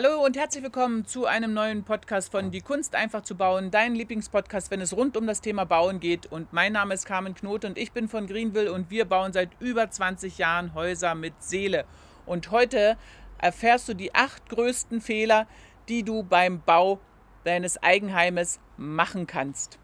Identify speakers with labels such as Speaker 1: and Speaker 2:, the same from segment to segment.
Speaker 1: Hallo und herzlich willkommen zu einem neuen Podcast von Die Kunst einfach zu bauen, dein Lieblingspodcast, wenn es rund um das Thema Bauen geht. Und mein Name ist Carmen Knote und ich bin von Greenville und wir bauen seit über 20 Jahren Häuser mit Seele. Und heute erfährst du die acht größten Fehler, die du beim Bau deines Eigenheimes machen kannst.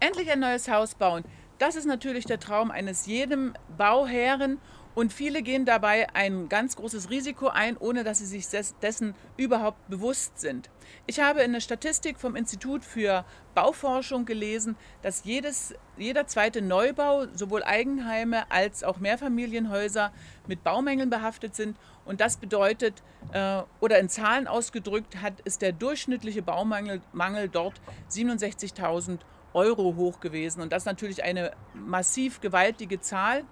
Speaker 1: Endlich ein neues Haus bauen. Das ist natürlich der Traum eines jedem Bauherren und viele gehen dabei ein ganz großes Risiko ein, ohne dass sie sich dessen überhaupt bewusst sind. Ich habe in der Statistik vom Institut für Bauforschung gelesen, dass jedes, jeder zweite Neubau, sowohl Eigenheime als auch Mehrfamilienhäuser, mit Baumängeln behaftet sind. Und das bedeutet, äh, oder in Zahlen ausgedrückt, hat, ist der durchschnittliche Baumangel Mangel dort 67.000 Euro hoch gewesen. Und das ist natürlich eine massiv gewaltige Zahl.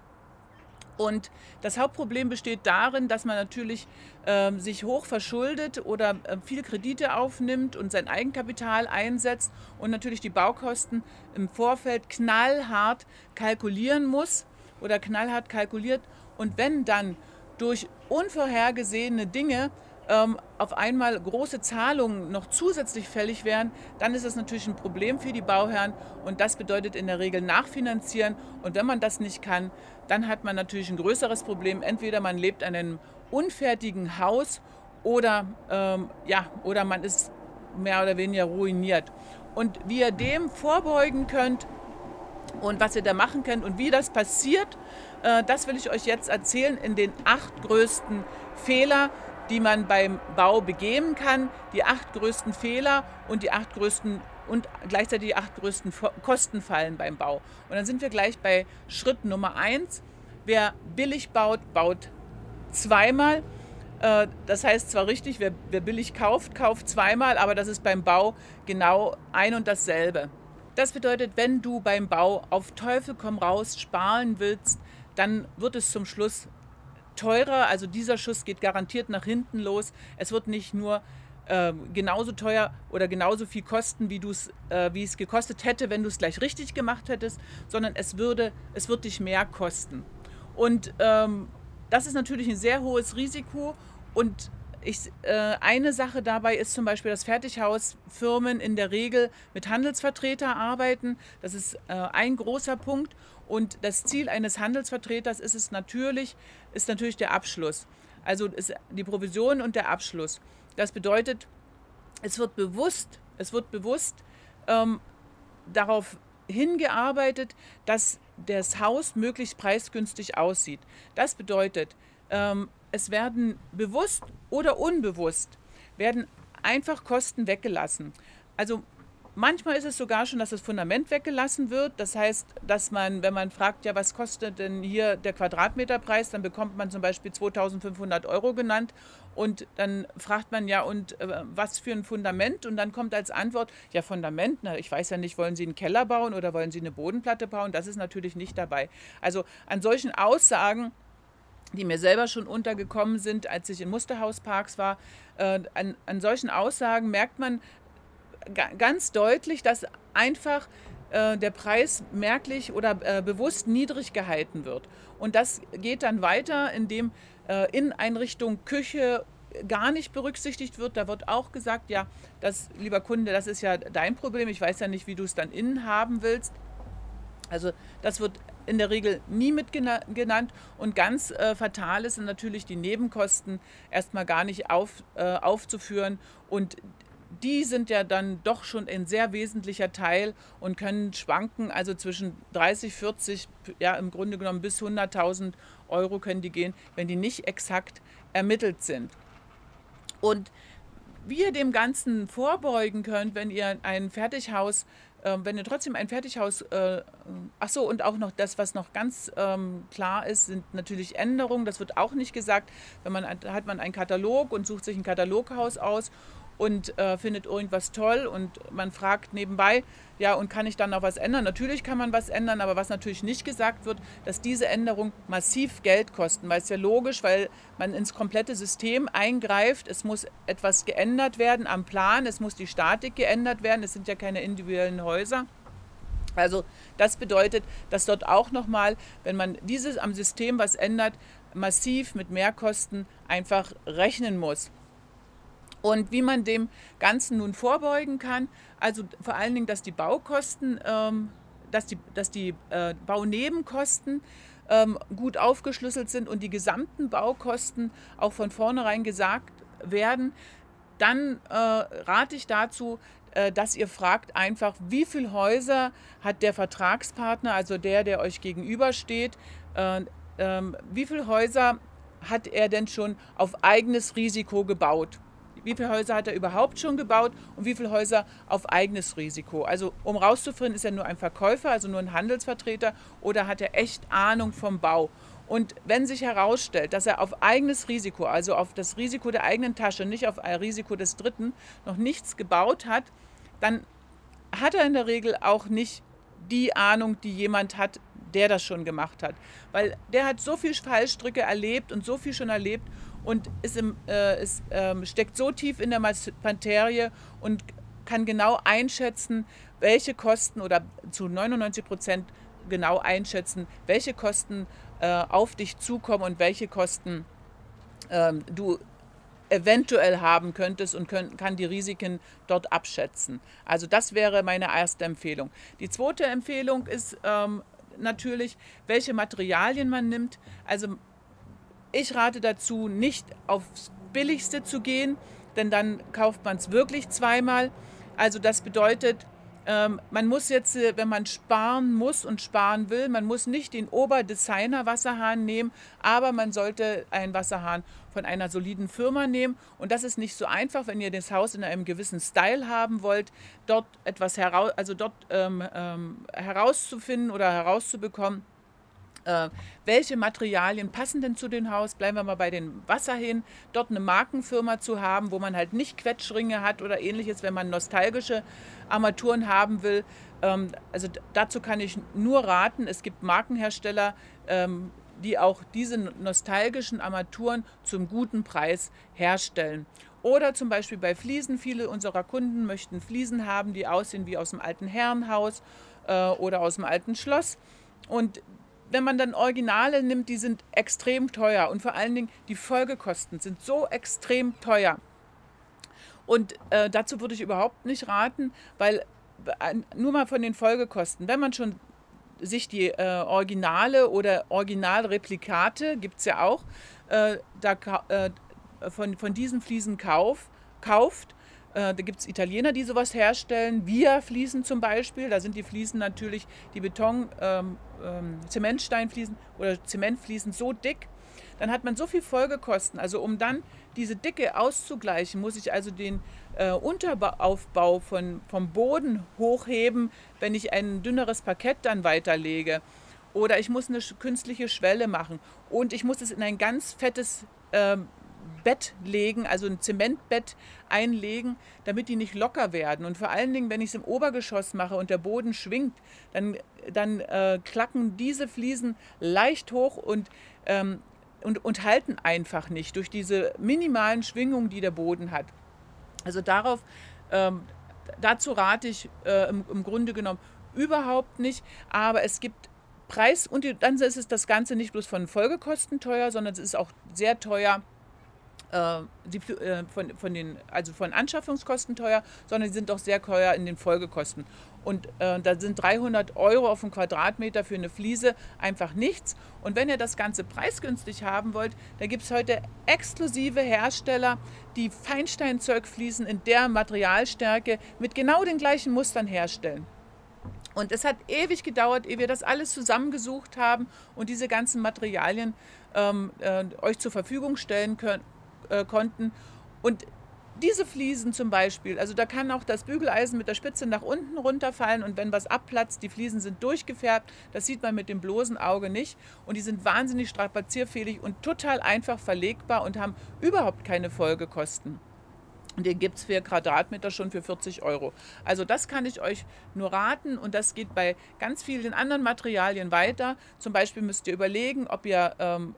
Speaker 1: Und das Hauptproblem besteht darin, dass man natürlich äh, sich hoch verschuldet oder äh, viel Kredite aufnimmt und sein Eigenkapital einsetzt und natürlich die Baukosten im Vorfeld knallhart kalkulieren muss oder knallhart kalkuliert. Und wenn dann durch unvorhergesehene Dinge ähm, auf einmal große Zahlungen noch zusätzlich fällig wären, dann ist das natürlich ein Problem für die Bauherren und das bedeutet in der Regel nachfinanzieren. Und wenn man das nicht kann, dann hat man natürlich ein größeres Problem. Entweder man lebt in einem unfertigen Haus oder, ähm, ja, oder man ist mehr oder weniger ruiniert. Und wie ihr dem vorbeugen könnt und was ihr da machen könnt und wie das passiert, äh, das will ich euch jetzt erzählen in den acht größten Fehler, die man beim Bau begehen kann, die acht größten Fehler und die acht größten und gleichzeitig die acht größten Kostenfallen beim Bau. Und dann sind wir gleich bei Schritt Nummer eins. Wer billig baut, baut zweimal. Äh, das heißt zwar richtig, wer, wer billig kauft, kauft zweimal, aber das ist beim Bau genau ein und dasselbe. Das bedeutet, wenn du beim Bau auf Teufel komm raus sparen willst, dann wird es zum Schluss teurer. Also dieser Schuss geht garantiert nach hinten los. Es wird nicht nur äh, genauso teuer oder genauso viel kosten, wie, äh, wie es gekostet hätte, wenn du es gleich richtig gemacht hättest, sondern es, würde, es wird dich mehr kosten. Und ähm, das ist natürlich ein sehr hohes Risiko und ich, äh, eine Sache dabei ist zum Beispiel, dass Fertighausfirmen in der Regel mit Handelsvertretern arbeiten. Das ist äh, ein großer Punkt. Und das Ziel eines Handelsvertreters ist es natürlich, ist natürlich der Abschluss. Also die Provision und der Abschluss. Das bedeutet, es wird bewusst, es wird bewusst ähm, darauf hingearbeitet, dass das Haus möglichst preisgünstig aussieht. Das bedeutet, ähm, es werden bewusst oder unbewusst, werden einfach Kosten weggelassen. Also manchmal ist es sogar schon, dass das Fundament weggelassen wird. Das heißt, dass man, wenn man fragt, ja, was kostet denn hier der Quadratmeterpreis, dann bekommt man zum Beispiel 2500 Euro genannt. Und dann fragt man ja, und äh, was für ein Fundament? Und dann kommt als Antwort, ja, Fundament, na, ich weiß ja nicht, wollen Sie einen Keller bauen oder wollen Sie eine Bodenplatte bauen? Das ist natürlich nicht dabei. Also an solchen Aussagen die mir selber schon untergekommen sind, als ich in Musterhausparks war. Äh, an, an solchen Aussagen merkt man ganz deutlich, dass einfach äh, der Preis merklich oder äh, bewusst niedrig gehalten wird. Und das geht dann weiter, indem äh, Inneneinrichtung, Küche gar nicht berücksichtigt wird. Da wird auch gesagt, ja, das, lieber Kunde, das ist ja dein Problem. Ich weiß ja nicht, wie du es dann innen haben willst. Also das wird in der Regel nie mitgenannt. Und ganz äh, fatal sind natürlich die Nebenkosten erstmal gar nicht auf, äh, aufzuführen. Und die sind ja dann doch schon ein sehr wesentlicher Teil und können schwanken, also zwischen 30, 40, ja im Grunde genommen bis 100.000 Euro können die gehen, wenn die nicht exakt ermittelt sind. Und wie ihr dem Ganzen vorbeugen könnt, wenn ihr ein Fertighaus ähm, wenn ihr trotzdem ein Fertighaus, äh, ach so, und auch noch das, was noch ganz ähm, klar ist, sind natürlich Änderungen. Das wird auch nicht gesagt. Wenn man hat man einen Katalog und sucht sich ein Kataloghaus aus und äh, findet irgendwas toll und man fragt nebenbei, ja, und kann ich dann noch was ändern? Natürlich kann man was ändern, aber was natürlich nicht gesagt wird, dass diese Änderungen massiv Geld kosten, weil es ja logisch, weil man ins komplette System eingreift. Es muss etwas geändert werden am Plan, es muss die Statik geändert werden, es sind ja keine individuellen Häuser. Also das bedeutet, dass dort auch nochmal, wenn man dieses am System was ändert, massiv mit Mehrkosten einfach rechnen muss. Und wie man dem Ganzen nun vorbeugen kann, also vor allen Dingen, dass die Baukosten, ähm, dass die, dass die äh, Baunebenkosten ähm, gut aufgeschlüsselt sind und die gesamten Baukosten auch von vornherein gesagt werden, dann äh, rate ich dazu, äh, dass ihr fragt einfach, wie viele Häuser hat der Vertragspartner, also der, der euch gegenübersteht, äh, ähm, wie viele Häuser hat er denn schon auf eigenes Risiko gebaut? Wie viele Häuser hat er überhaupt schon gebaut und wie viele Häuser auf eigenes Risiko? Also um rauszufinden, ist er nur ein Verkäufer, also nur ein Handelsvertreter oder hat er echt Ahnung vom Bau? Und wenn sich herausstellt, dass er auf eigenes Risiko, also auf das Risiko der eigenen Tasche, nicht auf ein Risiko des Dritten, noch nichts gebaut hat, dann hat er in der Regel auch nicht die Ahnung, die jemand hat, der das schon gemacht hat. Weil der hat so viel Fallstricke erlebt und so viel schon erlebt und ist im, äh, ist, äh, steckt so tief in der Materie und kann genau einschätzen, welche Kosten oder zu 99 Prozent genau einschätzen, welche Kosten äh, auf dich zukommen und welche Kosten ähm, du eventuell haben könntest und können, kann die Risiken dort abschätzen. Also das wäre meine erste Empfehlung. Die zweite Empfehlung ist ähm, natürlich, welche Materialien man nimmt. Also ich rate dazu, nicht aufs Billigste zu gehen, denn dann kauft man es wirklich zweimal. Also das bedeutet, ähm, man muss jetzt, äh, wenn man sparen muss und sparen will, man muss nicht den Oberdesigner-Wasserhahn nehmen, aber man sollte einen Wasserhahn von einer soliden Firma nehmen. Und das ist nicht so einfach, wenn ihr das Haus in einem gewissen Style haben wollt, dort etwas heraus, also dort ähm, ähm, herauszufinden oder herauszubekommen äh, welche Materialien passen denn zu dem Haus? Bleiben wir mal bei den Wasserhähnen. Dort eine Markenfirma zu haben, wo man halt nicht Quetschringe hat oder ähnliches, wenn man nostalgische Armaturen haben will. Ähm, also dazu kann ich nur raten. Es gibt Markenhersteller, ähm, die auch diese nostalgischen Armaturen zum guten Preis herstellen. Oder zum Beispiel bei Fliesen. Viele unserer Kunden möchten Fliesen haben, die aussehen wie aus dem alten Herrenhaus äh, oder aus dem alten Schloss. Und wenn man dann Originale nimmt, die sind extrem teuer und vor allen Dingen die Folgekosten sind so extrem teuer. Und äh, dazu würde ich überhaupt nicht raten, weil nur mal von den Folgekosten, wenn man schon sich die äh, Originale oder Originalreplikate, gibt es ja auch, äh, da, äh, von, von diesen Fliesen kauf, kauft, äh, da gibt es Italiener, die sowas herstellen, Via-Fliesen zum Beispiel. Da sind die Fliesen natürlich, die Beton, ähm, ähm, Zementsteinfliesen oder Zementfliesen so dick, dann hat man so viel Folgekosten. Also um dann diese Dicke auszugleichen, muss ich also den äh, Unteraufbau von, vom Boden hochheben, wenn ich ein dünneres Parkett dann weiterlege. Oder ich muss eine künstliche Schwelle machen. Und ich muss es in ein ganz fettes äh, Bett legen, also ein Zementbett einlegen, damit die nicht locker werden. Und vor allen Dingen, wenn ich es im Obergeschoss mache und der Boden schwingt, dann, dann äh, klacken diese Fliesen leicht hoch und, ähm, und, und halten einfach nicht durch diese minimalen Schwingungen, die der Boden hat. Also darauf, ähm, dazu rate ich äh, im, im Grunde genommen überhaupt nicht, aber es gibt Preis und dann ist es das Ganze nicht bloß von Folgekosten teuer, sondern es ist auch sehr teuer äh, die, äh, von, von den, also von Anschaffungskosten teuer, sondern die sind auch sehr teuer in den Folgekosten. Und äh, da sind 300 Euro auf einen Quadratmeter für eine Fliese einfach nichts. Und wenn ihr das Ganze preisgünstig haben wollt, da gibt es heute exklusive Hersteller, die Feinsteinzeugfliesen in der Materialstärke mit genau den gleichen Mustern herstellen. Und es hat ewig gedauert, ehe wir das alles zusammengesucht haben und diese ganzen Materialien ähm, äh, euch zur Verfügung stellen können, äh, konnten. Und diese Fliesen zum Beispiel, also da kann auch das Bügeleisen mit der Spitze nach unten runterfallen und wenn was abplatzt, die Fliesen sind durchgefärbt, das sieht man mit dem bloßen Auge nicht und die sind wahnsinnig strapazierfähig und total einfach verlegbar und haben überhaupt keine Folgekosten. Den gibt es für Quadratmeter schon für 40 Euro. Also das kann ich euch nur raten und das geht bei ganz vielen anderen Materialien weiter. Zum Beispiel müsst ihr überlegen, ob ihr ähm,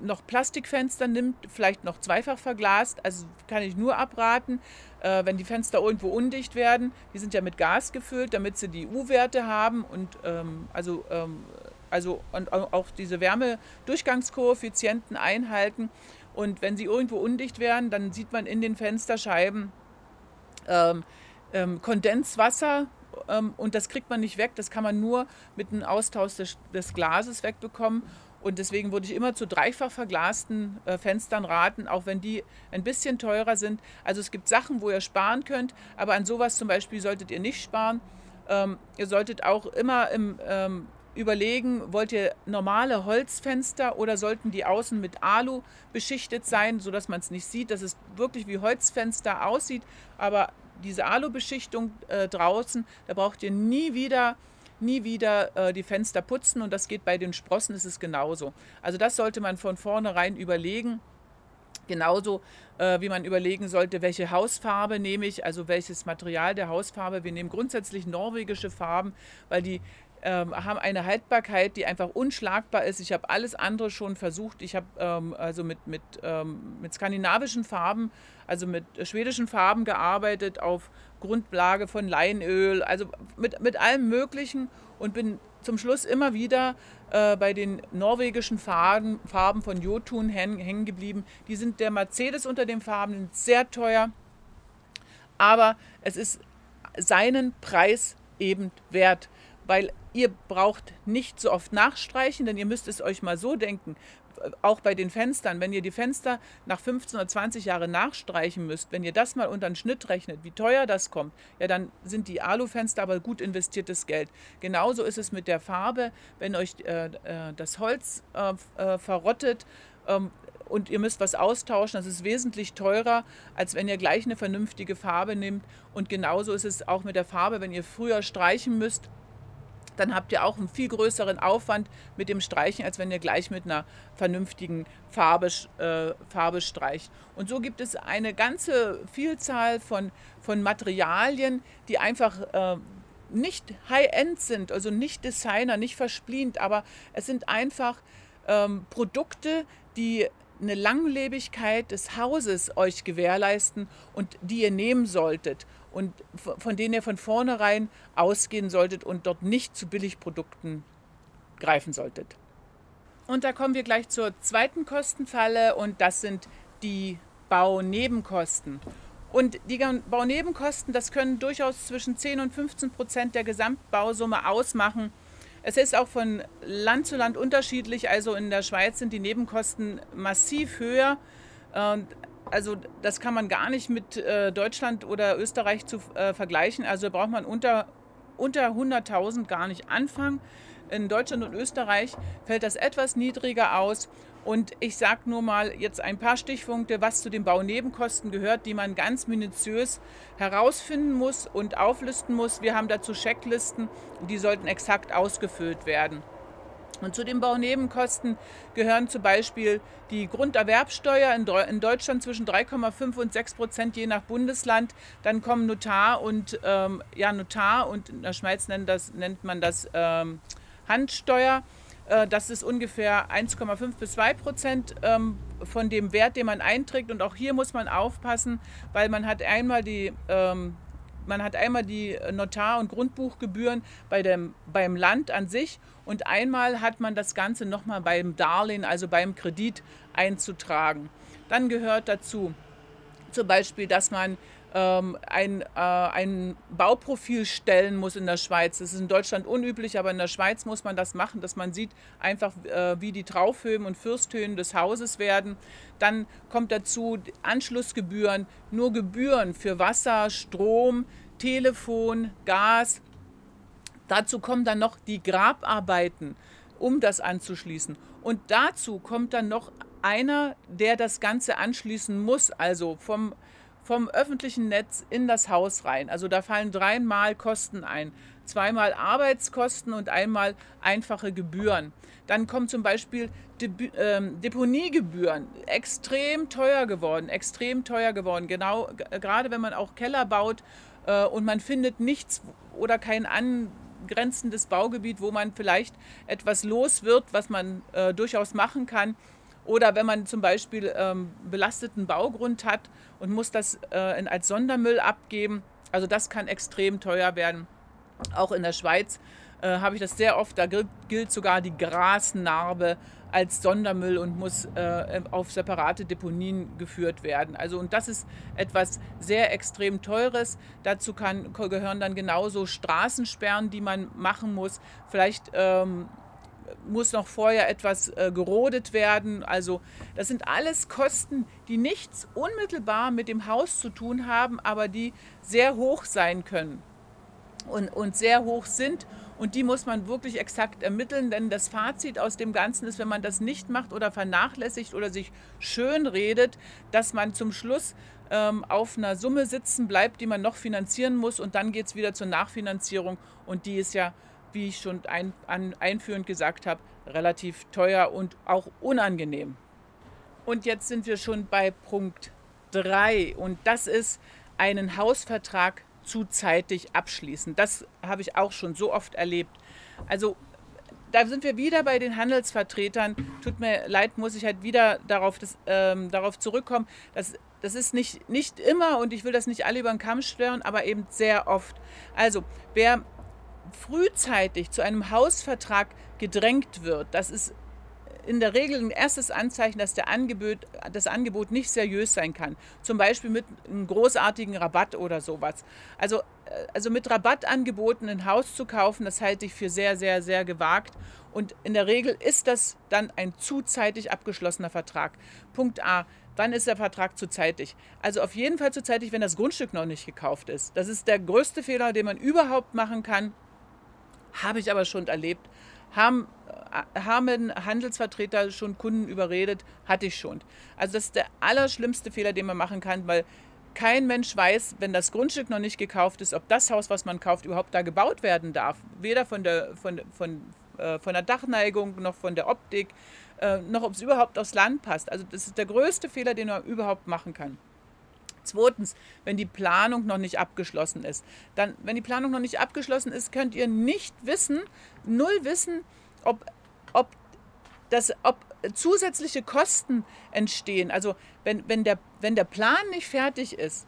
Speaker 1: noch Plastikfenster nimmt, vielleicht noch zweifach verglast, also kann ich nur abraten, äh, wenn die Fenster irgendwo undicht werden. Die sind ja mit Gas gefüllt, damit sie die U-Werte haben und ähm, also, ähm, also und auch diese Wärmedurchgangskoeffizienten einhalten. Und wenn sie irgendwo undicht werden, dann sieht man in den Fensterscheiben ähm, ähm, Kondenswasser ähm, und das kriegt man nicht weg. Das kann man nur mit einem Austausch des, des Glases wegbekommen. Und deswegen würde ich immer zu dreifach verglasten äh, Fenstern raten, auch wenn die ein bisschen teurer sind. Also es gibt Sachen, wo ihr sparen könnt, aber an sowas zum Beispiel solltet ihr nicht sparen. Ähm, ihr solltet auch immer im, ähm, überlegen, wollt ihr normale Holzfenster oder sollten die außen mit Alu beschichtet sein, sodass man es nicht sieht, dass es wirklich wie Holzfenster aussieht, aber diese Alu-Beschichtung äh, draußen, da braucht ihr nie wieder nie wieder äh, die Fenster putzen und das geht bei den Sprossen ist es genauso. Also das sollte man von vornherein überlegen. Genauso äh, wie man überlegen sollte, welche Hausfarbe nehme ich, also welches Material der Hausfarbe. Wir nehmen grundsätzlich norwegische Farben, weil die ähm, haben eine Haltbarkeit, die einfach unschlagbar ist. Ich habe alles andere schon versucht. Ich habe ähm, also mit, mit, ähm, mit skandinavischen Farben, also mit schwedischen Farben gearbeitet auf Grundlage von Leinöl, also mit, mit allem Möglichen und bin zum Schluss immer wieder äh, bei den norwegischen Farben, Farben von Jotun hängen geblieben. Die sind der Mercedes unter den Farben, sehr teuer, aber es ist seinen Preis eben wert weil ihr braucht nicht so oft nachstreichen, denn ihr müsst es euch mal so denken, auch bei den Fenstern, wenn ihr die Fenster nach 15 oder 20 Jahren nachstreichen müsst, wenn ihr das mal unter den Schnitt rechnet, wie teuer das kommt, ja, dann sind die Alufenster aber gut investiertes Geld. Genauso ist es mit der Farbe, wenn euch äh, äh das Holz äh, äh, verrottet, ähm, und ihr müsst was austauschen, das ist wesentlich teurer, als wenn ihr gleich eine vernünftige Farbe nehmt. Und genauso ist es auch mit der Farbe, wenn ihr früher streichen müsst, dann habt ihr auch einen viel größeren Aufwand mit dem Streichen, als wenn ihr gleich mit einer vernünftigen Farbe, äh, Farbe streicht. Und so gibt es eine ganze Vielzahl von, von Materialien, die einfach äh, nicht High-End sind, also nicht Designer, nicht versplient, aber es sind einfach ähm, Produkte, die eine Langlebigkeit des Hauses euch gewährleisten und die ihr nehmen solltet und von denen ihr von vornherein ausgehen solltet und dort nicht zu Billigprodukten greifen solltet. Und da kommen wir gleich zur zweiten Kostenfalle und das sind die Baunebenkosten. Und die Baunebenkosten, das können durchaus zwischen 10 und 15 Prozent der Gesamtbausumme ausmachen. Es ist auch von Land zu Land unterschiedlich. Also in der Schweiz sind die Nebenkosten massiv höher. Also das kann man gar nicht mit äh, Deutschland oder Österreich zu äh, vergleichen. Also braucht man unter, unter 100.000 gar nicht anfangen. In Deutschland und Österreich fällt das etwas niedriger aus. Und ich sage nur mal jetzt ein paar Stichpunkte, was zu den Baunebenkosten gehört, die man ganz minutiös herausfinden muss und auflisten muss. Wir haben dazu Checklisten, die sollten exakt ausgefüllt werden. Und zu den Baunebenkosten gehören zum Beispiel die Grunderwerbsteuer in, Deutschland zwischen 3,5 und 6 Prozent je nach Bundesland. Dann kommen Notar und ähm, ja Notar und in der Schweiz nennt, das, nennt man das ähm, Handsteuer. Äh, das ist ungefähr 1,5 bis 2 Prozent ähm, von dem Wert, den man einträgt. Und auch hier muss man aufpassen, weil man hat einmal die ähm, man hat einmal die Notar- und Grundbuchgebühren bei dem, beim Land an sich und einmal hat man das Ganze nochmal beim Darlehen, also beim Kredit einzutragen. Dann gehört dazu zum Beispiel, dass man ähm, ein, äh, ein Bauprofil stellen muss in der Schweiz. Das ist in Deutschland unüblich, aber in der Schweiz muss man das machen, dass man sieht einfach, äh, wie die Traufhöhen und Fürsthöhen des Hauses werden. Dann kommt dazu Anschlussgebühren, nur Gebühren für Wasser, Strom, Telefon, Gas. Dazu kommen dann noch die Grabarbeiten, um das anzuschließen. Und dazu kommt dann noch einer, der das Ganze anschließen muss, also vom vom öffentlichen Netz in das Haus rein. Also da fallen dreimal Kosten ein. Zweimal Arbeitskosten und einmal einfache Gebühren. Dann kommen zum Beispiel ähm, Deponiegebühren. Extrem teuer geworden, extrem teuer geworden. Genau, gerade wenn man auch Keller baut äh, und man findet nichts oder kein angrenzendes Baugebiet, wo man vielleicht etwas los wird, was man äh, durchaus machen kann oder wenn man zum Beispiel ähm, belasteten Baugrund hat und muss das äh, in, als Sondermüll abgeben. Also das kann extrem teuer werden. Auch in der Schweiz äh, habe ich das sehr oft. Da gilt sogar die Grasnarbe als Sondermüll und muss äh, auf separate Deponien geführt werden. Also und das ist etwas sehr extrem teures. Dazu kann, gehören dann genauso Straßensperren, die man machen muss. Vielleicht ähm, muss noch vorher etwas äh, gerodet werden. Also das sind alles Kosten, die nichts unmittelbar mit dem Haus zu tun haben, aber die sehr hoch sein können und, und sehr hoch sind. Und die muss man wirklich exakt ermitteln, denn das Fazit aus dem Ganzen ist, wenn man das nicht macht oder vernachlässigt oder sich schön redet, dass man zum Schluss ähm, auf einer Summe sitzen bleibt, die man noch finanzieren muss und dann geht es wieder zur Nachfinanzierung und die ist ja wie ich schon ein, an, einführend gesagt habe, relativ teuer und auch unangenehm. Und jetzt sind wir schon bei Punkt 3 und das ist einen Hausvertrag zuzeitig abschließen. Das habe ich auch schon so oft erlebt. Also da sind wir wieder bei den Handelsvertretern. Tut mir leid, muss ich halt wieder darauf, das, ähm, darauf zurückkommen. Das, das ist nicht, nicht immer und ich will das nicht alle über den Kamm schwören, aber eben sehr oft. Also wer frühzeitig zu einem Hausvertrag gedrängt wird, das ist in der Regel ein erstes Anzeichen, dass der Angebot, das Angebot nicht seriös sein kann. Zum Beispiel mit einem großartigen Rabatt oder sowas. Also, äh, also mit Rabattangeboten ein Haus zu kaufen, das halte ich für sehr, sehr, sehr gewagt. Und in der Regel ist das dann ein zuzeitig abgeschlossener Vertrag. Punkt A. Wann ist der Vertrag zuzeitig? Also auf jeden Fall zuzeitig, wenn das Grundstück noch nicht gekauft ist. Das ist der größte Fehler, den man überhaupt machen kann. Habe ich aber schon erlebt. Haben, äh, haben Handelsvertreter schon Kunden überredet? Hatte ich schon. Also das ist der allerschlimmste Fehler, den man machen kann, weil kein Mensch weiß, wenn das Grundstück noch nicht gekauft ist, ob das Haus, was man kauft, überhaupt da gebaut werden darf. Weder von der, von, von, äh, von der Dachneigung noch von der Optik, äh, noch ob es überhaupt aufs Land passt. Also das ist der größte Fehler, den man überhaupt machen kann. Zweitens, wenn die Planung noch nicht abgeschlossen ist. Dann, wenn die Planung noch nicht abgeschlossen ist, könnt ihr nicht wissen, null wissen, ob, ob, das, ob zusätzliche Kosten entstehen. Also wenn, wenn, der, wenn der Plan nicht fertig ist,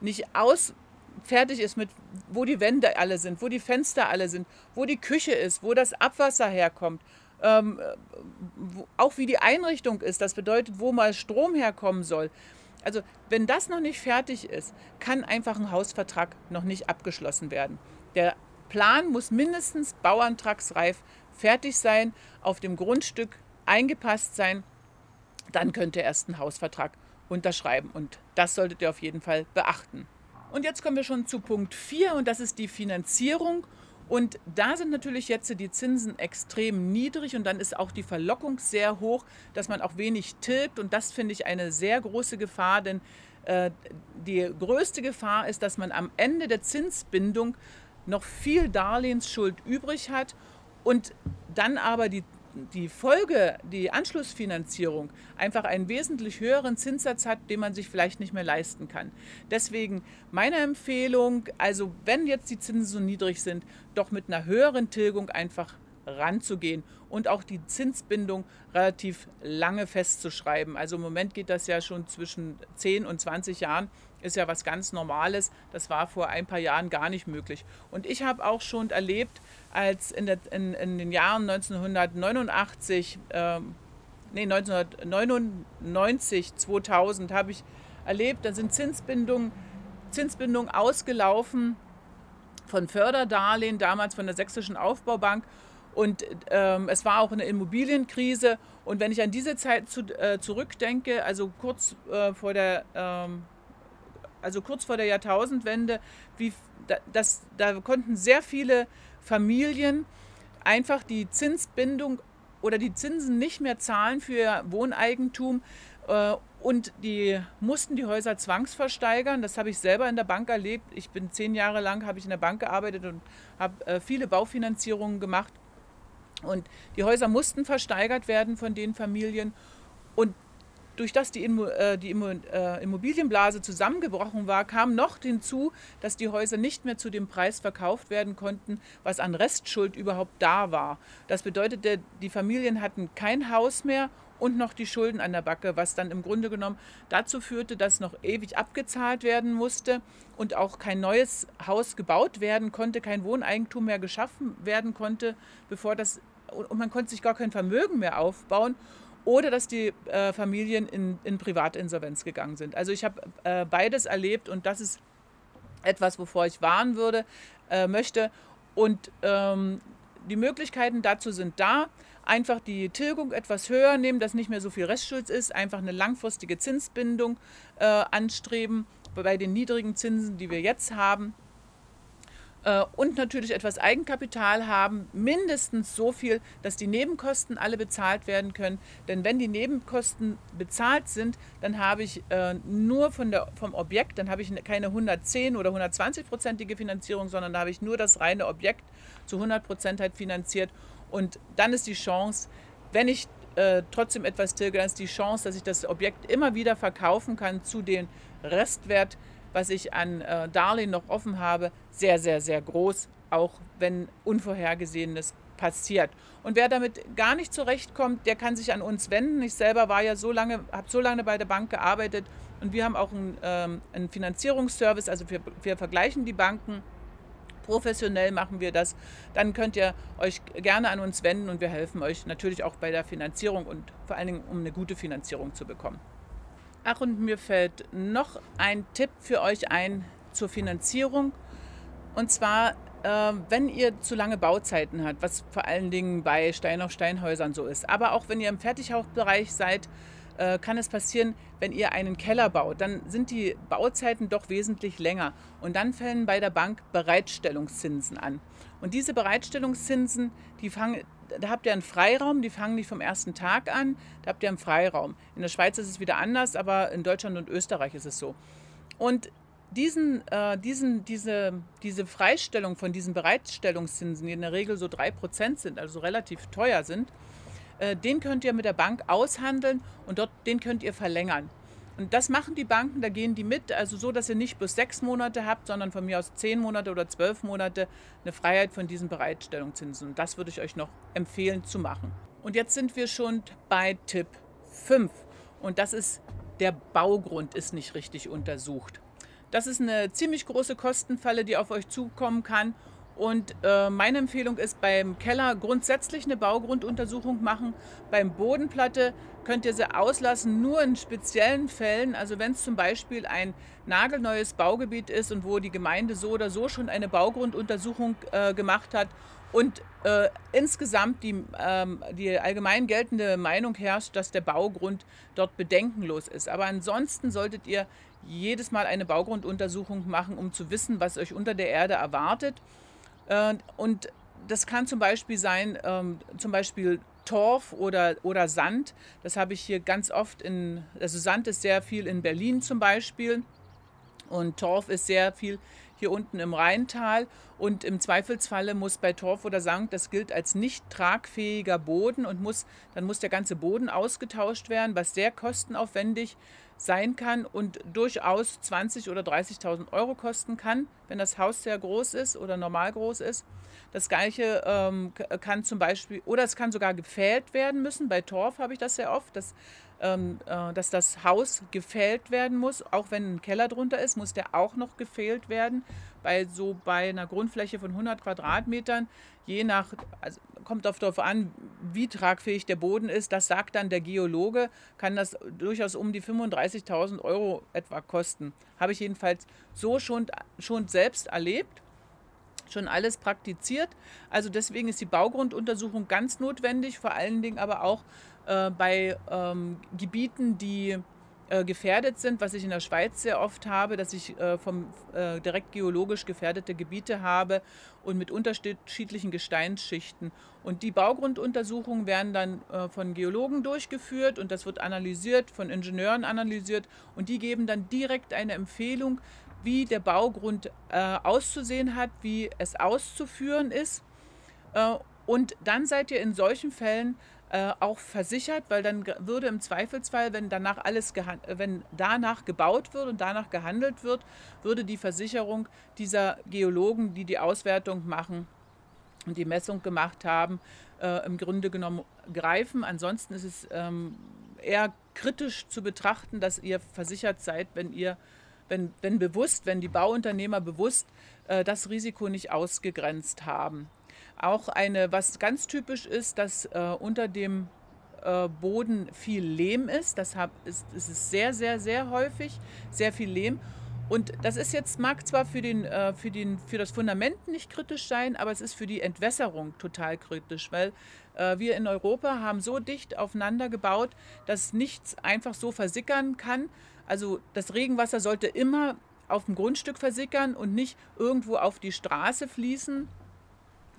Speaker 1: nicht aus fertig ist mit, wo die Wände alle sind, wo die Fenster alle sind, wo die Küche ist, wo das Abwasser herkommt, ähm, auch wie die Einrichtung ist, das bedeutet, wo mal Strom herkommen soll. Also wenn das noch nicht fertig ist, kann einfach ein Hausvertrag noch nicht abgeschlossen werden. Der Plan muss mindestens bauantragsreif fertig sein, auf dem Grundstück eingepasst sein. Dann könnt ihr erst einen Hausvertrag unterschreiben. Und das solltet ihr auf jeden Fall beachten. Und jetzt kommen wir schon zu Punkt 4 und das ist die Finanzierung und da sind natürlich jetzt die Zinsen extrem niedrig und dann ist auch die Verlockung sehr hoch, dass man auch wenig tilgt. Und das finde ich eine sehr große Gefahr, denn äh, die größte Gefahr ist, dass man am Ende der Zinsbindung noch viel Darlehensschuld übrig hat und dann aber die die Folge, die Anschlussfinanzierung, einfach einen wesentlich höheren Zinssatz hat, den man sich vielleicht nicht mehr leisten kann. Deswegen meine Empfehlung, also wenn jetzt die Zinsen so niedrig sind, doch mit einer höheren Tilgung einfach ranzugehen und auch die Zinsbindung relativ lange festzuschreiben. Also im Moment geht das ja schon zwischen 10 und 20 Jahren, ist ja was ganz Normales. Das war vor ein paar Jahren gar nicht möglich. Und ich habe auch schon erlebt, als in, der, in, in den Jahren 1989, ähm, nee, 1999, 2000 habe ich erlebt, da sind Zinsbindungen, Zinsbindungen ausgelaufen von Förderdarlehen, damals von der Sächsischen Aufbaubank. Und ähm, es war auch eine Immobilienkrise. Und wenn ich an diese Zeit zu, äh, zurückdenke, also kurz äh, vor der ähm, also kurz vor der Jahrtausendwende, wie, das, da konnten sehr viele Familien einfach die Zinsbindung oder die Zinsen nicht mehr zahlen für ihr Wohneigentum äh, und die mussten die Häuser zwangsversteigern. Das habe ich selber in der Bank erlebt. Ich bin zehn Jahre lang habe ich in der Bank gearbeitet und habe äh, viele Baufinanzierungen gemacht. Und die Häuser mussten versteigert werden von den Familien. Und durch das die, äh, die äh, Immobilienblase zusammengebrochen war, kam noch hinzu, dass die Häuser nicht mehr zu dem Preis verkauft werden konnten, was an Restschuld überhaupt da war. Das bedeutete, die Familien hatten kein Haus mehr und noch die Schulden an der Backe, was dann im Grunde genommen dazu führte, dass noch ewig abgezahlt werden musste und auch kein neues Haus gebaut werden konnte, kein Wohneigentum mehr geschaffen werden konnte, bevor das und man konnte sich gar kein Vermögen mehr aufbauen oder dass die äh, Familien in, in Privatinsolvenz gegangen sind. Also ich habe äh, beides erlebt und das ist etwas, wovor ich warnen würde, äh, möchte. Und ähm, die Möglichkeiten dazu sind da. Einfach die Tilgung etwas höher nehmen, dass nicht mehr so viel Restschuld ist. Einfach eine langfristige Zinsbindung äh, anstreben bei den niedrigen Zinsen, die wir jetzt haben. Äh, und natürlich etwas Eigenkapital haben, mindestens so viel, dass die Nebenkosten alle bezahlt werden können. Denn wenn die Nebenkosten bezahlt sind, dann habe ich äh, nur von der, vom Objekt, dann habe ich keine 110 oder 120-prozentige Finanzierung, sondern da habe ich nur das reine Objekt zu 100 Prozent halt finanziert. Und dann ist die Chance, wenn ich äh, trotzdem etwas tilge, dann ist die Chance, dass ich das Objekt immer wieder verkaufen kann zu dem Restwert, was ich an äh, Darlehen noch offen habe, sehr, sehr, sehr groß, auch wenn Unvorhergesehenes passiert. Und wer damit gar nicht zurechtkommt, der kann sich an uns wenden. Ich selber war ja so lange, habe so lange bei der Bank gearbeitet und wir haben auch einen, ähm, einen Finanzierungsservice, also wir, wir vergleichen die Banken. Professionell machen wir das. Dann könnt ihr euch gerne an uns wenden und wir helfen euch natürlich auch bei der Finanzierung und vor allen Dingen, um eine gute Finanzierung zu bekommen. Ach, und mir fällt noch ein Tipp für euch ein zur Finanzierung. Und zwar, äh, wenn ihr zu lange Bauzeiten habt, was vor allen Dingen bei Stein auf Steinhäusern so ist. Aber auch wenn ihr im Fertighausbereich seid, äh, kann es passieren, wenn ihr einen Keller baut, dann sind die Bauzeiten doch wesentlich länger. Und dann fällen bei der Bank Bereitstellungszinsen an. Und diese Bereitstellungszinsen, die fangen da habt ihr einen Freiraum, die fangen nicht vom ersten Tag an, da habt ihr einen Freiraum. In der Schweiz ist es wieder anders, aber in Deutschland und Österreich ist es so. Und diesen, äh, diesen, diese, diese Freistellung von diesen Bereitstellungszinsen, die in der Regel so 3% sind, also relativ teuer sind, äh, den könnt ihr mit der Bank aushandeln und dort, den könnt ihr verlängern. Und das machen die Banken, da gehen die mit, also so, dass ihr nicht bloß sechs Monate habt, sondern von mir aus zehn Monate oder zwölf Monate eine Freiheit von diesen Bereitstellungszinsen. Und das würde ich euch noch empfehlen zu machen. Und jetzt sind wir schon bei Tipp 5. Und das ist, der Baugrund ist nicht richtig untersucht. Das ist eine ziemlich große Kostenfalle, die auf euch zukommen kann. Und äh, meine Empfehlung ist beim Keller grundsätzlich eine Baugrunduntersuchung machen. Beim Bodenplatte könnt ihr sie auslassen, nur in speziellen Fällen. Also wenn es zum Beispiel ein nagelneues Baugebiet ist und wo die Gemeinde so oder so schon eine Baugrunduntersuchung äh, gemacht hat und äh, insgesamt die, ähm, die allgemein geltende Meinung herrscht, dass der Baugrund dort bedenkenlos ist. Aber ansonsten solltet ihr jedes Mal eine Baugrunduntersuchung machen, um zu wissen, was euch unter der Erde erwartet. Äh, und das kann zum Beispiel sein, ähm, zum Beispiel Torf oder, oder Sand. Das habe ich hier ganz oft in, also Sand ist sehr viel in Berlin zum Beispiel und Torf ist sehr viel hier unten im Rheintal. Und im Zweifelsfalle muss bei Torf oder Sand, das gilt als nicht tragfähiger Boden und muss, dann muss der ganze Boden ausgetauscht werden, was sehr kostenaufwendig sein kann und durchaus 20.000 oder 30.000 Euro kosten kann, wenn das Haus sehr groß ist oder normal groß ist. Das gleiche ähm, kann zum Beispiel, oder es kann sogar gefällt werden müssen. Bei Torf habe ich das sehr oft, äh, dass das Haus gefällt werden muss. Auch wenn ein Keller drunter ist, muss der auch noch gefällt werden. Bei so bei einer Grundfläche von 100 Quadratmetern, je nach, also kommt darauf an, wie tragfähig der Boden ist. Das sagt dann der Geologe, kann das durchaus um die 35.000 Euro etwa kosten. Habe ich jedenfalls so schon, schon selbst erlebt schon alles praktiziert. Also deswegen ist die Baugrunduntersuchung ganz notwendig, vor allen Dingen aber auch äh, bei ähm, Gebieten, die äh, gefährdet sind, was ich in der Schweiz sehr oft habe, dass ich äh, vom, äh, direkt geologisch gefährdete Gebiete habe und mit unterschiedlichen Gesteinsschichten. Und die Baugrunduntersuchungen werden dann von Geologen durchgeführt und das wird analysiert, von Ingenieuren analysiert und die geben dann direkt eine Empfehlung, wie der Baugrund auszusehen hat, wie es auszuführen ist. Und dann seid ihr in solchen Fällen äh, auch versichert, weil dann würde im Zweifelsfall, wenn danach alles wenn danach gebaut wird und danach gehandelt wird, würde die Versicherung dieser Geologen, die die Auswertung machen und die Messung gemacht haben, äh, im Grunde genommen greifen. Ansonsten ist es ähm, eher kritisch zu betrachten, dass ihr versichert seid, wenn ihr, wenn, wenn bewusst, wenn die Bauunternehmer bewusst äh, das Risiko nicht ausgegrenzt haben. Auch eine, was ganz typisch ist, dass äh, unter dem äh, Boden viel Lehm ist. Das ist, ist sehr, sehr, sehr häufig, sehr viel Lehm. Und das ist jetzt, mag zwar für, den, äh, für, den, für das Fundament nicht kritisch sein, aber es ist für die Entwässerung total kritisch, weil äh, wir in Europa haben so dicht aufeinander gebaut, dass nichts einfach so versickern kann. Also das Regenwasser sollte immer auf dem Grundstück versickern und nicht irgendwo auf die Straße fließen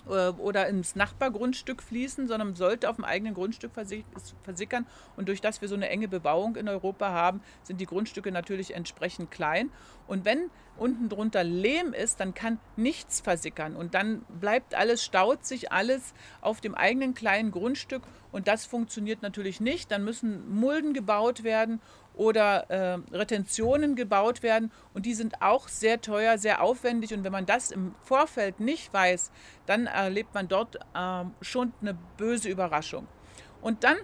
Speaker 1: oder ins Nachbargrundstück fließen, sondern sollte auf dem eigenen Grundstück versickern. Und durch das wir so eine enge Bebauung in Europa haben, sind die Grundstücke natürlich entsprechend klein. Und wenn unten drunter Lehm ist, dann kann nichts versickern. Und dann bleibt alles, staut sich alles auf dem eigenen kleinen Grundstück. Und das funktioniert natürlich nicht. Dann müssen Mulden gebaut werden oder äh, Retentionen gebaut werden und die sind auch sehr teuer, sehr aufwendig und wenn man das im Vorfeld nicht weiß, dann erlebt man dort äh, schon eine böse Überraschung. Und dann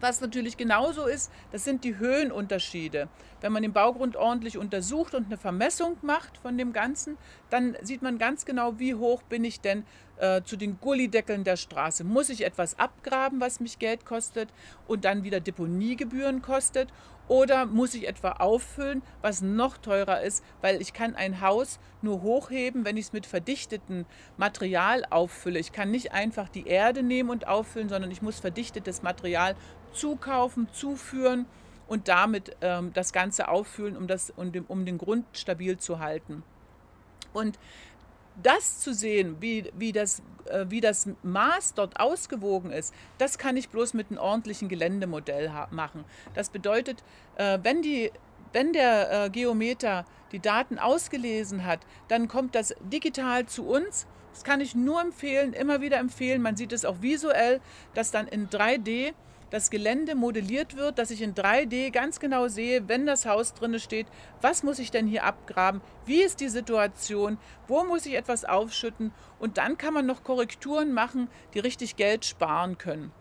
Speaker 1: was natürlich genauso ist, das sind die Höhenunterschiede. Wenn man den Baugrund ordentlich untersucht und eine Vermessung macht von dem Ganzen, dann sieht man ganz genau, wie hoch bin ich denn äh, zu den Gullideckeln der Straße. Muss ich etwas abgraben, was mich Geld kostet und dann wieder Deponiegebühren kostet? Oder muss ich etwa auffüllen, was noch teurer ist, weil ich kann ein Haus nur hochheben, wenn ich es mit verdichtetem Material auffülle. Ich kann nicht einfach die Erde nehmen und auffüllen, sondern ich muss verdichtetes Material zukaufen, zuführen und damit ähm, das Ganze auffüllen, um, das, um, den, um den Grund stabil zu halten. Und das zu sehen, wie, wie, das, äh, wie das Maß dort ausgewogen ist, das kann ich bloß mit einem ordentlichen Geländemodell machen. Das bedeutet, äh, wenn, die, wenn der äh, Geometer die Daten ausgelesen hat, dann kommt das digital zu uns. Das kann ich nur empfehlen, immer wieder empfehlen. Man sieht es auch visuell, dass dann in 3D das Gelände modelliert wird, dass ich in 3D ganz genau sehe, wenn das Haus drinne steht, was muss ich denn hier abgraben, wie ist die Situation, wo muss ich etwas aufschütten und dann kann man noch Korrekturen machen, die richtig Geld sparen können.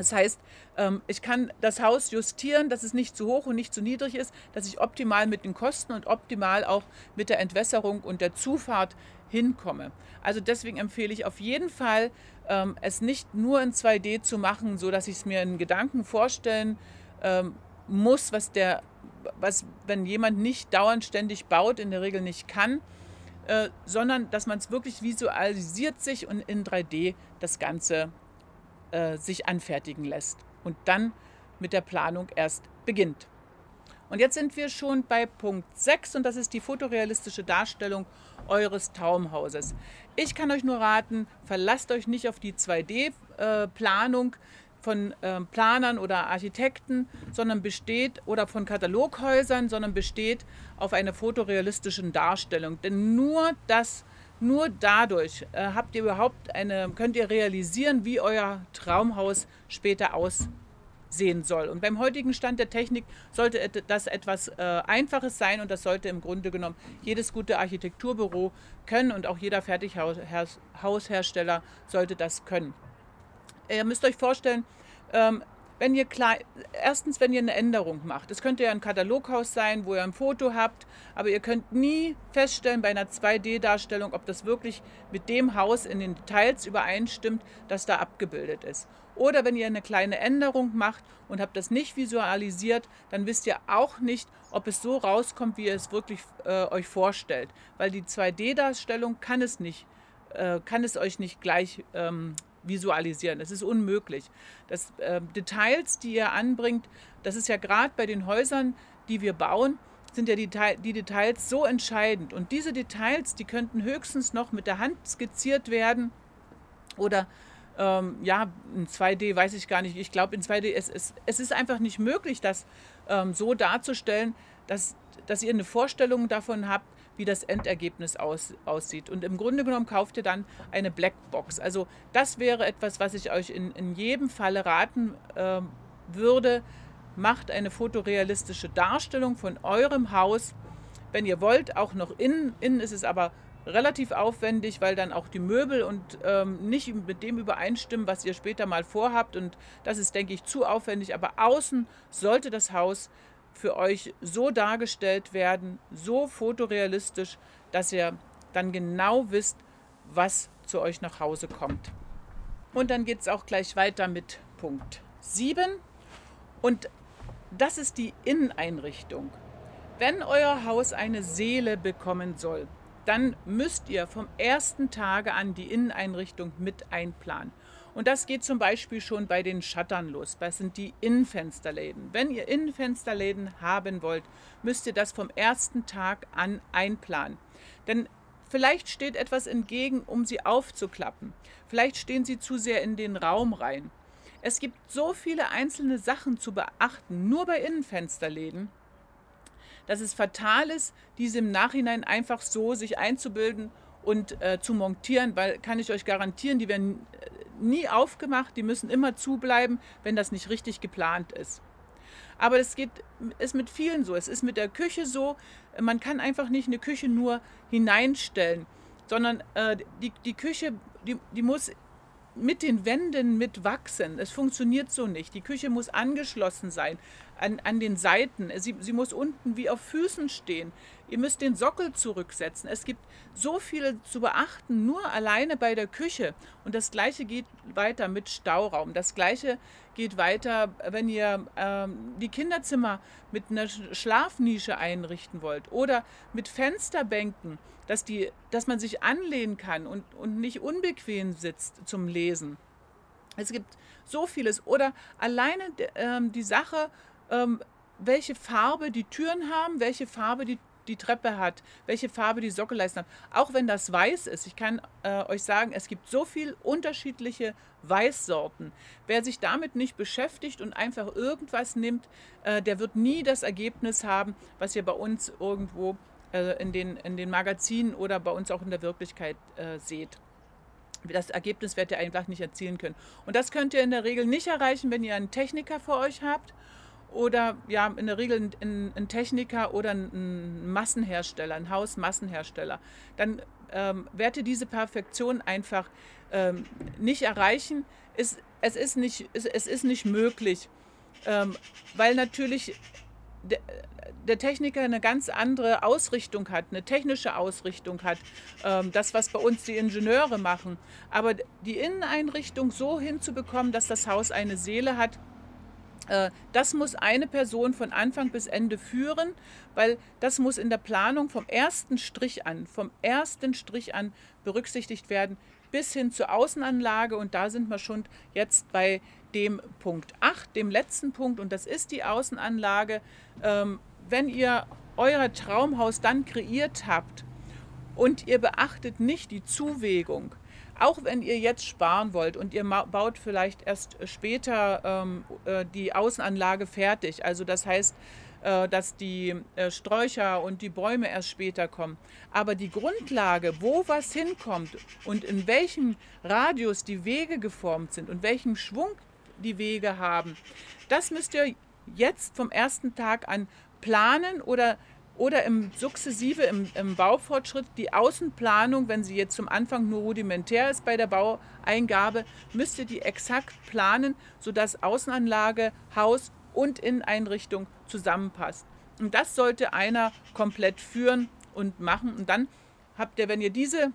Speaker 1: Das heißt, ähm, ich kann das Haus justieren, dass es nicht zu hoch und nicht zu niedrig ist, dass ich optimal mit den Kosten und optimal auch mit der Entwässerung und der Zufahrt hinkomme. Also deswegen empfehle ich auf jeden Fall, ähm, es nicht nur in 2D zu machen, so dass ich es mir in Gedanken vorstellen ähm, muss, was der, was, wenn jemand nicht dauernd ständig baut, in der Regel nicht kann, äh, sondern dass man es wirklich visualisiert sich und in 3D das Ganze äh, sich anfertigen lässt und dann mit der Planung erst beginnt. Und jetzt sind wir schon bei Punkt 6 und das ist die fotorealistische Darstellung eures Traumhauses. Ich kann euch nur raten, verlasst euch nicht auf die 2D-Planung von äh, Planern oder Architekten, sondern besteht oder von Kataloghäusern, sondern besteht auf einer fotorealistischen Darstellung. Denn nur das, nur dadurch äh, habt ihr überhaupt eine, könnt ihr realisieren, wie euer Traumhaus später aussieht sehen soll. Und beim heutigen Stand der Technik sollte das etwas äh, Einfaches sein und das sollte im Grunde genommen jedes gute Architekturbüro können und auch jeder Fertighaushersteller sollte das können. Ihr müsst euch vorstellen, ähm, wenn ihr klar, erstens, wenn ihr eine Änderung macht. Es könnte ja ein Kataloghaus sein, wo ihr ein Foto habt, aber ihr könnt nie feststellen bei einer 2D-Darstellung, ob das wirklich mit dem Haus in den Details übereinstimmt, das da abgebildet ist. Oder wenn ihr eine kleine Änderung macht und habt das nicht visualisiert, dann wisst ihr auch nicht, ob es so rauskommt, wie ihr es wirklich äh, euch vorstellt. Weil die 2D-Darstellung kann es nicht, äh, kann es euch nicht gleich ähm, visualisieren. Es ist unmöglich. Das, äh, Details, die ihr anbringt, das ist ja gerade bei den Häusern, die wir bauen, sind ja die, die, Details so entscheidend. Und diese Details, die könnten höchstens noch mit der Hand skizziert werden oder ähm, ja, in 2D weiß ich gar nicht. Ich glaube, in 2D, es, es, es ist einfach nicht möglich, das ähm, so darzustellen, dass, dass ihr eine Vorstellung davon habt, wie das Endergebnis aus, aussieht. Und im Grunde genommen kauft ihr dann eine Blackbox. Also das wäre etwas, was ich euch in, in jedem Falle raten äh, würde. Macht eine fotorealistische Darstellung von eurem Haus. Wenn ihr wollt, auch noch innen. Innen ist es aber relativ aufwendig, weil dann auch die Möbel und ähm, nicht mit dem übereinstimmen, was ihr später mal vorhabt. Und das ist, denke ich, zu aufwendig. Aber außen sollte das Haus für euch so dargestellt werden, so fotorealistisch, dass ihr dann genau wisst, was zu euch nach Hause kommt. Und dann geht es auch gleich weiter mit Punkt 7. Und das ist die Inneneinrichtung. Wenn euer Haus eine Seele bekommen soll, dann müsst ihr vom ersten Tage an die Inneneinrichtung mit einplanen. Und das geht zum Beispiel schon bei den Shuttern los. Das sind die Innenfensterläden. Wenn ihr Innenfensterläden haben wollt, müsst ihr das vom ersten Tag an einplanen. Denn vielleicht steht etwas entgegen, um sie aufzuklappen. Vielleicht stehen sie zu sehr in den Raum rein. Es gibt so viele einzelne Sachen zu beachten, nur bei Innenfensterläden dass es fatal ist, diese im Nachhinein einfach so sich einzubilden und äh, zu montieren, weil kann ich euch garantieren, die werden äh, nie aufgemacht, die müssen immer zubleiben, wenn das nicht richtig geplant ist. Aber es geht, ist mit vielen so. Es ist mit der Küche so. Man kann einfach nicht eine Küche nur hineinstellen, sondern äh, die, die Küche, die, die muss mit den Wänden mitwachsen. Es funktioniert so nicht. Die Küche muss angeschlossen sein an, an den Seiten. Sie, sie muss unten wie auf Füßen stehen. Ihr müsst den Sockel zurücksetzen. Es gibt so viel zu beachten, nur alleine bei der Küche. Und das gleiche geht weiter mit Stauraum. Das gleiche geht weiter, wenn ihr ähm, die Kinderzimmer mit einer Schlafnische einrichten wollt oder mit Fensterbänken, dass, die, dass man sich anlehnen kann und, und nicht unbequem sitzt zum Lesen. Es gibt so vieles. Oder alleine ähm, die Sache, ähm, welche Farbe die Türen haben, welche Farbe die, die Treppe hat, welche Farbe die Sockelleisten haben. Auch wenn das weiß ist, ich kann äh, euch sagen, es gibt so viele unterschiedliche Weißsorten. Wer sich damit nicht beschäftigt und einfach irgendwas nimmt, äh, der wird nie das Ergebnis haben, was ihr bei uns irgendwo äh, in, den, in den Magazinen oder bei uns auch in der Wirklichkeit äh, seht. Das Ergebnis werdet ihr einfach nicht erzielen können. Und das könnt ihr in der Regel nicht erreichen, wenn ihr einen Techniker vor euch habt oder ja, in der Regel ein, ein Techniker oder ein Massenhersteller, ein Hausmassenhersteller, dann ähm, werde diese Perfektion einfach ähm, nicht erreichen. Es, es, ist nicht, es, es ist nicht möglich, ähm, weil natürlich der, der, Techniker eine ganz andere Ausrichtung hat, eine technische Ausrichtung hat, ähm, das, was bei uns die Ingenieure machen. Aber die Inneneinrichtung so hinzubekommen, dass das Haus eine Seele hat, das muss eine Person von Anfang bis Ende führen, weil das muss in der Planung vom ersten Strich an, vom ersten Strich an berücksichtigt werden, bis hin zur Außenanlage. Und da sind wir schon jetzt bei dem Punkt 8, dem letzten Punkt, und das ist die Außenanlage. Ähm, wenn ihr euer Traumhaus dann kreiert habt und ihr beachtet nicht die Zuwägung, auch wenn ihr jetzt sparen wollt und ihr baut vielleicht erst später ähm, äh, die Außenanlage fertig, also das heißt, äh, dass die äh, Sträucher und die Bäume erst später kommen. Aber die Grundlage, wo was hinkommt und in welchem Radius die Wege geformt sind und welchen Schwung die Wege haben, das müsst ihr jetzt vom ersten Tag an planen oder oder im sukzessive im, im, Baufortschritt die Außenplanung, wenn sie jetzt zum Anfang nur rudimentär ist bei der Baueingabe, müsst ihr die exakt planen, sodass Außenanlage, Haus und Inneneinrichtung zusammenpasst. Und das sollte einer komplett führen und machen. Und dann habt ihr, wenn ihr diese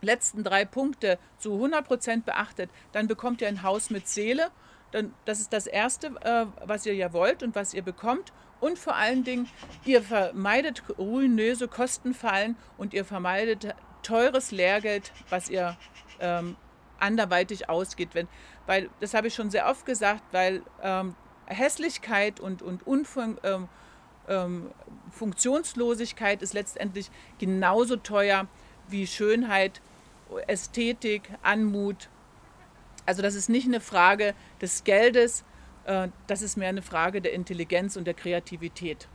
Speaker 1: letzten drei Punkte zu 100 Prozent beachtet, dann bekommt ihr ein Haus mit Seele. Dann, das ist das Erste, äh, was ihr ja wollt und was ihr bekommt. Und vor allen Dingen, ihr vermeidet ruinöse Kostenfallen und ihr vermeidet teures Lehrgeld, was ihr ähm, anderweitig ausgeht. Wenn, weil, das habe ich schon sehr oft gesagt, weil ähm, Hässlichkeit und, und Unfun ähm, ähm, Funktionslosigkeit ist letztendlich genauso teuer wie Schönheit, Ästhetik, Anmut. Also das ist nicht eine Frage des Geldes, äh, das ist mehr eine Frage der Intelligenz und der Kreativität.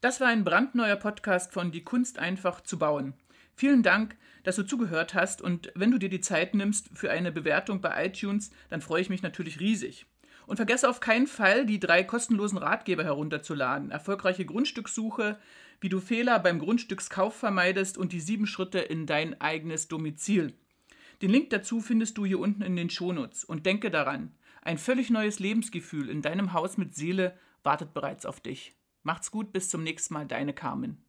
Speaker 1: Das war ein brandneuer Podcast von Die Kunst einfach zu bauen. Vielen Dank, dass du zugehört hast und wenn du dir die Zeit nimmst für eine Bewertung bei iTunes, dann freue ich mich natürlich riesig. Und vergesse auf keinen Fall, die drei kostenlosen Ratgeber herunterzuladen. Erfolgreiche Grundstückssuche, wie du Fehler beim Grundstückskauf vermeidest und die sieben Schritte in dein eigenes Domizil. Den Link dazu findest du hier unten in den Shownotes. Und denke daran, ein völlig neues Lebensgefühl in deinem Haus mit Seele wartet bereits auf dich. Macht's gut, bis zum nächsten Mal, deine Carmen.